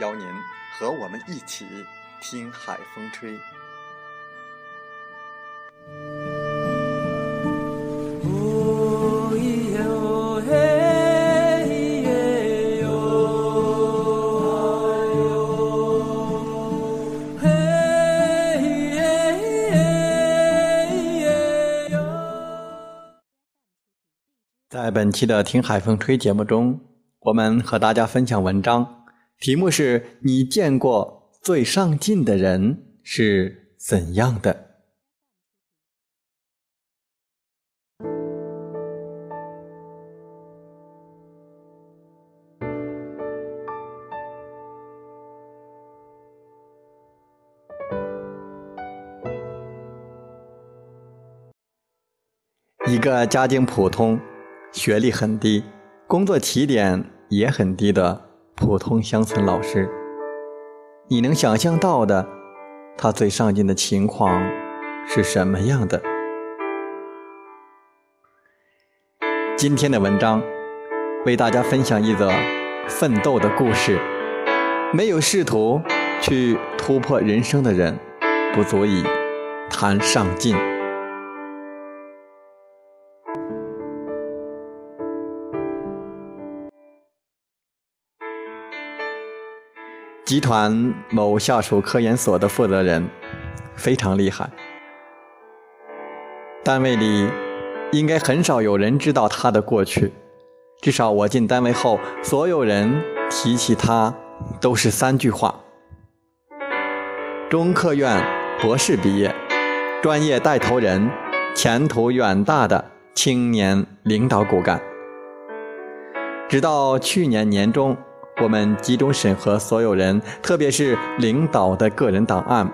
邀您和我们一起听海风吹。在本期的《听海风吹》节目中。我们和大家分享文章，题目是你见过最上进的人是怎样的？一个家境普通，学历很低，工作起点。也很低的普通乡村老师，你能想象到的，他最上进的情况是什么样的？今天的文章为大家分享一则奋斗的故事。没有试图去突破人生的人，不足以谈上进。集团某下属科研所的负责人非常厉害，单位里应该很少有人知道他的过去。至少我进单位后，所有人提起他都是三句话：中科院博士毕业，专业带头人，前途远大的青年领导骨干。直到去年年中。我们集中审核所有人，特别是领导的个人档案。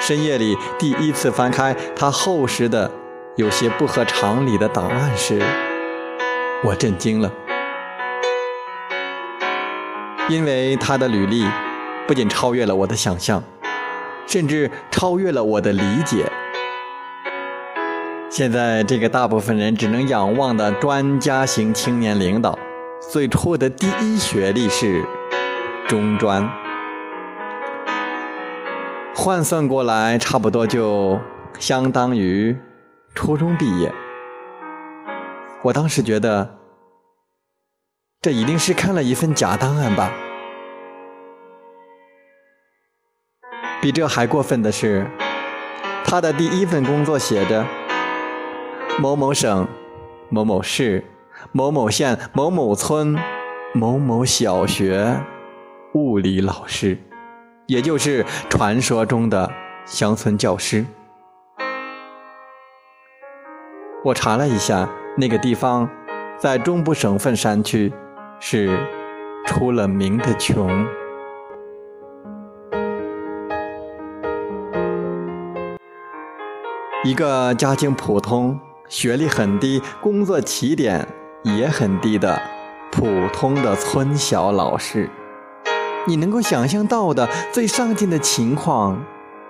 深夜里第一次翻开他厚实的、有些不合常理的档案时，我震惊了，因为他的履历不仅超越了我的想象，甚至超越了我的理解。现在这个大部分人只能仰望的专家型青年领导。最初的第一学历是中专，换算过来差不多就相当于初中毕业。我当时觉得，这一定是看了一份假档案吧。比这还过分的是，他的第一份工作写着某某省某某市。某某县某某村某某小学物理老师，也就是传说中的乡村教师。我查了一下，那个地方在中部省份山区，是出了名的穷。一个家境普通、学历很低、工作起点。也很低的普通的村小老师，你能够想象到的最上进的情况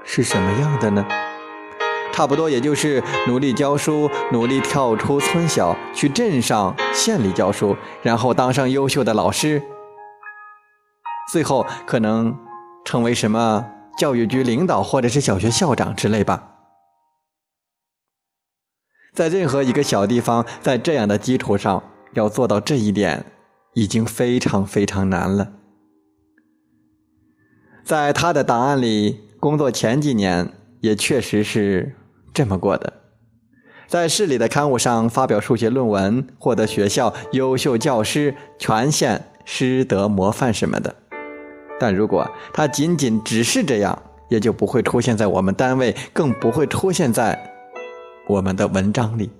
是什么样的呢？差不多也就是努力教书，努力跳出村小去镇上、县里教书，然后当上优秀的老师，最后可能成为什么教育局领导或者是小学校长之类吧。在任何一个小地方，在这样的基础上要做到这一点，已经非常非常难了。在他的档案里，工作前几年也确实是这么过的，在市里的刊物上发表数学论文，获得学校优秀教师、全县师德模范什么的。但如果他仅仅只是这样，也就不会出现在我们单位，更不会出现在我们的文章里。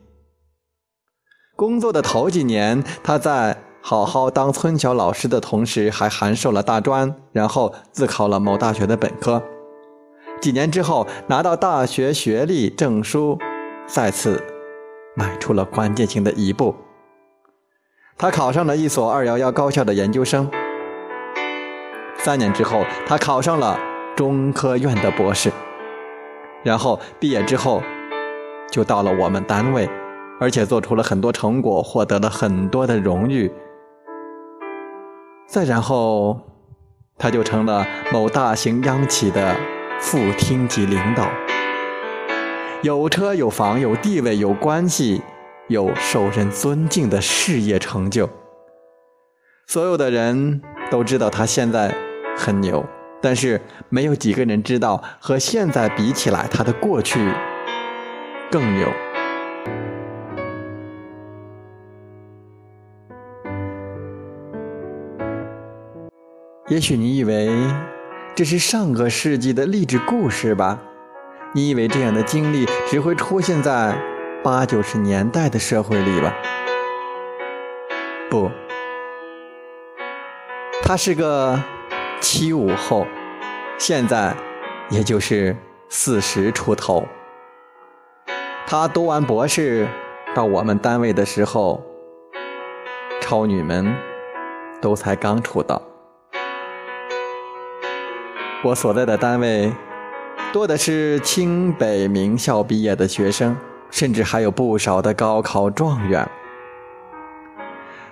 工作的头几年，他在好好当村小老师的同时，还函授了大专，然后自考了某大学的本科。几年之后，拿到大学学历证书，再次迈出了关键性的一步。他考上了一所二幺幺高校的研究生。三年之后，他考上了中科院的博士。然后毕业之后，就到了我们单位。而且做出了很多成果，获得了很多的荣誉。再然后，他就成了某大型央企的副厅级领导，有车有房有地位有关系，有受人尊敬的事业成就。所有的人都知道他现在很牛，但是没有几个人知道和现在比起来，他的过去更牛。也许你以为这是上个世纪的励志故事吧？你以为这样的经历只会出现在八九十年代的社会里吧？不，他是个七五后，现在也就是四十出头。他读完博士到我们单位的时候，超女们都才刚出道。我所在的单位多的是清北名校毕业的学生，甚至还有不少的高考状元。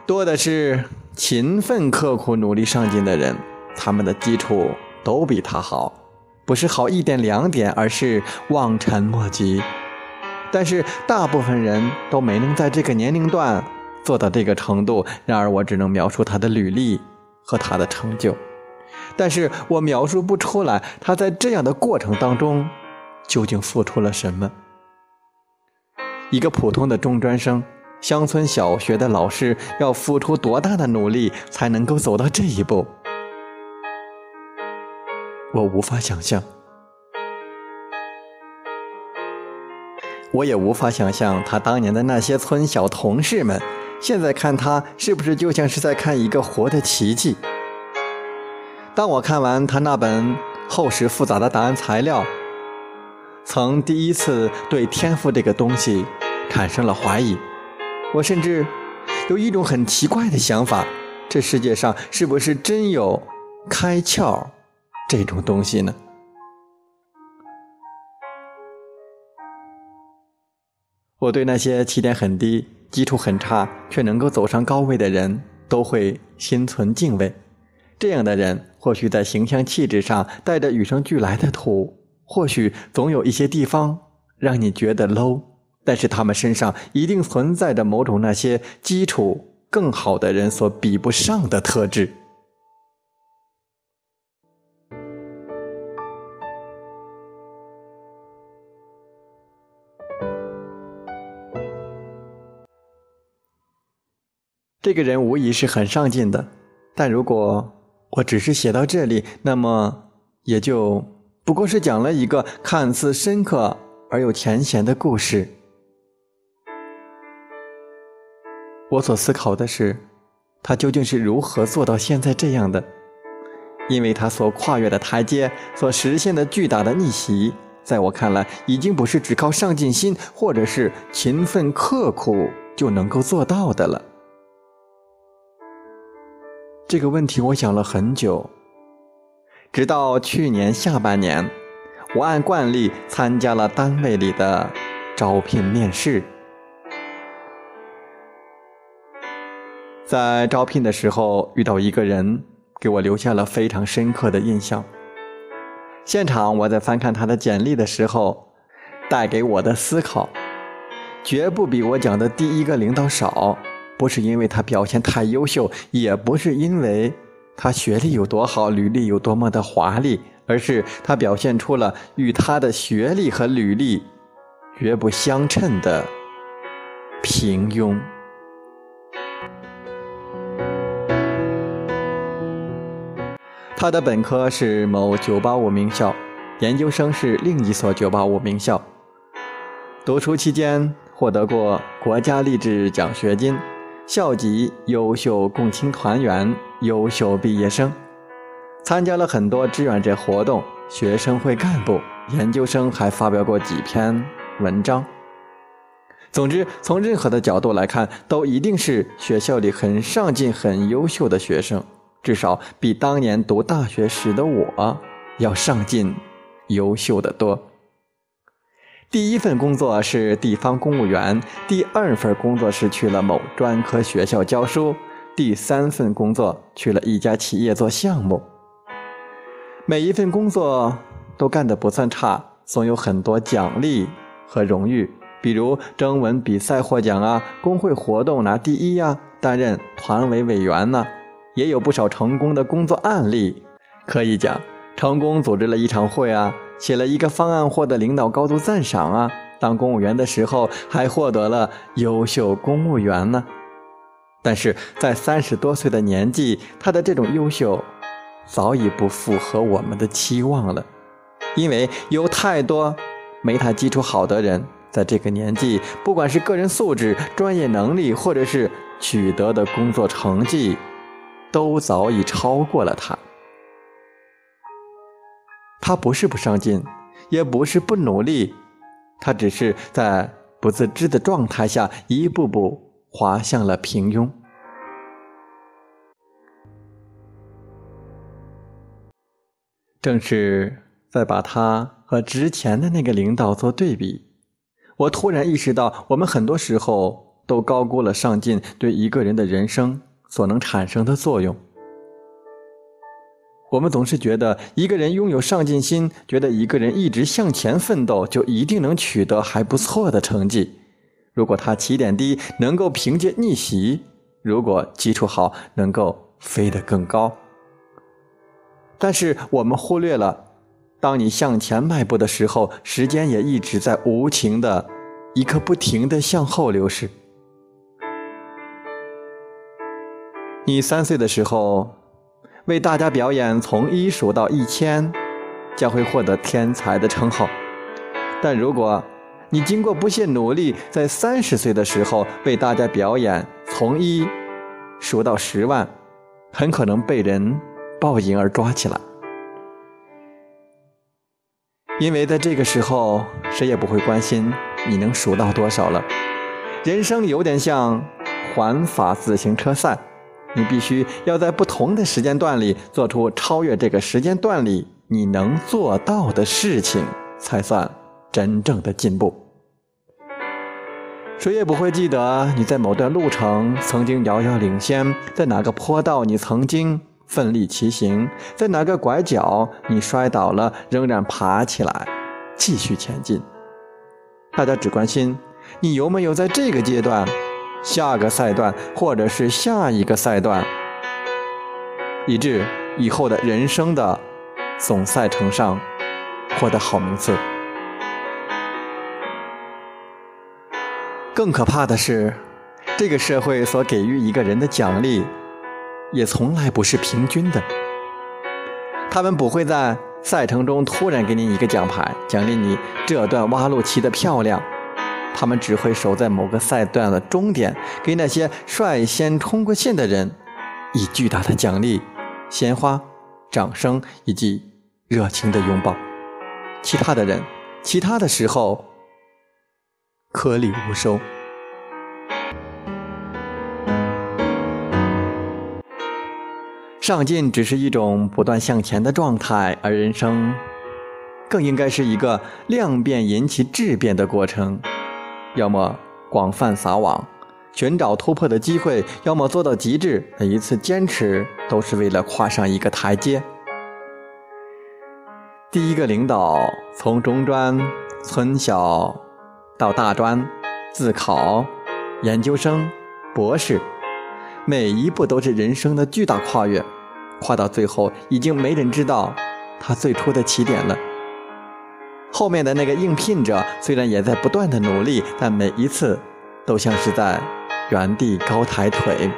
多的是勤奋刻苦、努力上进的人，他们的基础都比他好，不是好一点两点，而是望尘莫及。但是大部分人都没能在这个年龄段做到这个程度。然而，我只能描述他的履历和他的成就。但是我描述不出来，他在这样的过程当中究竟付出了什么？一个普通的中专生，乡村小学的老师，要付出多大的努力才能够走到这一步？我无法想象，我也无法想象他当年的那些村小同事们，现在看他是不是就像是在看一个活的奇迹？当我看完他那本厚实复杂的答案材料，曾第一次对天赋这个东西产生了怀疑。我甚至有一种很奇怪的想法：这世界上是不是真有开窍这种东西呢？我对那些起点很低、基础很差却能够走上高位的人都会心存敬畏。这样的人，或许在形象气质上带着与生俱来的土，或许总有一些地方让你觉得 low，但是他们身上一定存在着某种那些基础更好的人所比不上的特质。这个人无疑是很上进的，但如果……我只是写到这里，那么也就不过是讲了一个看似深刻而又浅显的故事。我所思考的是，他究竟是如何做到现在这样的？因为他所跨越的台阶，所实现的巨大的逆袭，在我看来，已经不是只靠上进心或者是勤奋刻苦就能够做到的了。这个问题我想了很久，直到去年下半年，我按惯例参加了单位里的招聘面试。在招聘的时候遇到一个人，给我留下了非常深刻的印象。现场我在翻看他的简历的时候，带给我的思考，绝不比我讲的第一个领导少。不是因为他表现太优秀，也不是因为他学历有多好，履历有多么的华丽，而是他表现出了与他的学历和履历绝不相称的平庸。他的本科是某985名校，研究生是另一所985名校。读书期间获得过国家励志奖学金、校级优秀共青团员、优秀毕业生，参加了很多志愿者活动、学生会干部。研究生还发表过几篇文章。总之，从任何的角度来看，都一定是学校里很上进、很优秀的学生。至少比当年读大学时的我要上进、优秀的多。第一份工作是地方公务员，第二份工作是去了某专科学校教书，第三份工作去了一家企业做项目。每一份工作都干得不算差，总有很多奖励和荣誉，比如征文比赛获奖啊，工会活动拿第一呀，担任团委委员呢。也有不少成功的工作案例可以讲，成功组织了一场会啊，写了一个方案获得领导高度赞赏啊，当公务员的时候还获得了优秀公务员呢。但是在三十多岁的年纪，他的这种优秀早已不符合我们的期望了，因为有太多没他基础好的人在这个年纪，不管是个人素质、专业能力，或者是取得的工作成绩。都早已超过了他。他不是不上进，也不是不努力，他只是在不自知的状态下一步步滑向了平庸。正是在把他和之前的那个领导做对比，我突然意识到，我们很多时候都高估了上进对一个人的人生。所能产生的作用，我们总是觉得一个人拥有上进心，觉得一个人一直向前奋斗，就一定能取得还不错的成绩。如果他起点低，能够凭借逆袭；如果基础好，能够飞得更高。但是我们忽略了，当你向前迈步的时候，时间也一直在无情的一刻不停的向后流逝。你三岁的时候，为大家表演从一数到一千，将会获得天才的称号。但如果你经过不懈努力，在三十岁的时候为大家表演从一数到十万，很可能被人报应而抓起来。因为在这个时候，谁也不会关心你能数到多少了。人生有点像环法自行车赛。你必须要在不同的时间段里做出超越这个时间段里你能做到的事情，才算真正的进步。谁也不会记得你在某段路程曾经遥遥领先，在哪个坡道你曾经奋力骑行，在哪个拐角你摔倒了仍然爬起来继续前进。大家只关心你有没有在这个阶段。下个赛段，或者是下一个赛段，以致以后的人生的总赛程上获得好名次。更可怕的是，这个社会所给予一个人的奖励，也从来不是平均的。他们不会在赛程中突然给你一个奖牌，奖励你这段挖路骑得漂亮。他们只会守在某个赛段的终点，给那些率先冲过线的人以巨大的奖励、鲜花、掌声以及热情的拥抱。其他的人，其他的时候颗粒无收。上进只是一种不断向前的状态，而人生更应该是一个量变引起质变的过程。要么广泛撒网，寻找突破的机会；要么做到极致，每一次坚持都是为了跨上一个台阶。第一个领导从中专、村小到大专、自考、研究生、博士，每一步都是人生的巨大跨越。跨到最后，已经没人知道他最初的起点了。后面的那个应聘者虽然也在不断的努力，但每一次都像是在原地高抬腿。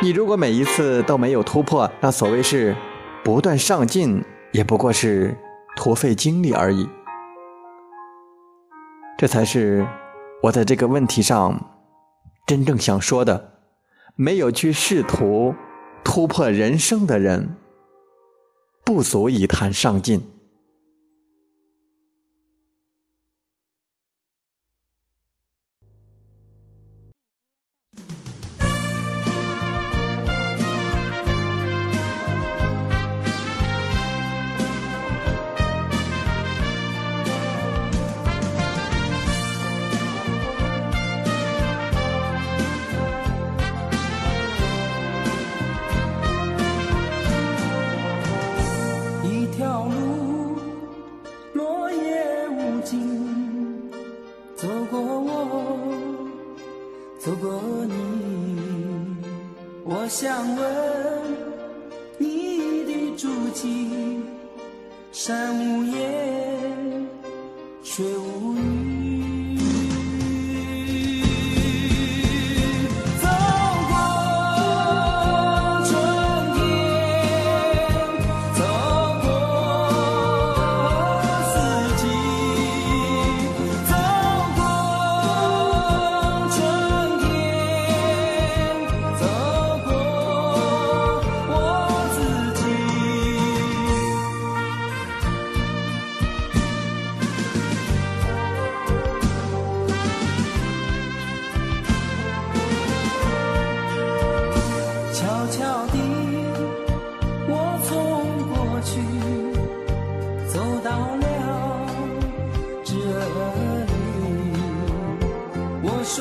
你如果每一次都没有突破，那所谓是不断上进，也不过是徒费精力而已。这才是我在这个问题上真正想说的：没有去试图突破人生的人，不足以谈上进。想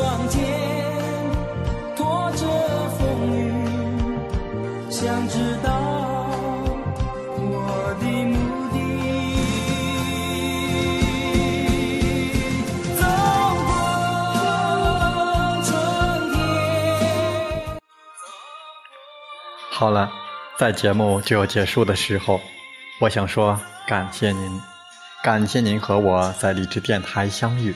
双肩拖着风雨，想知道我的目的。走过春天。好了，在节目就要结束的时候，我想说感谢您，感谢您和我在励志电台相遇。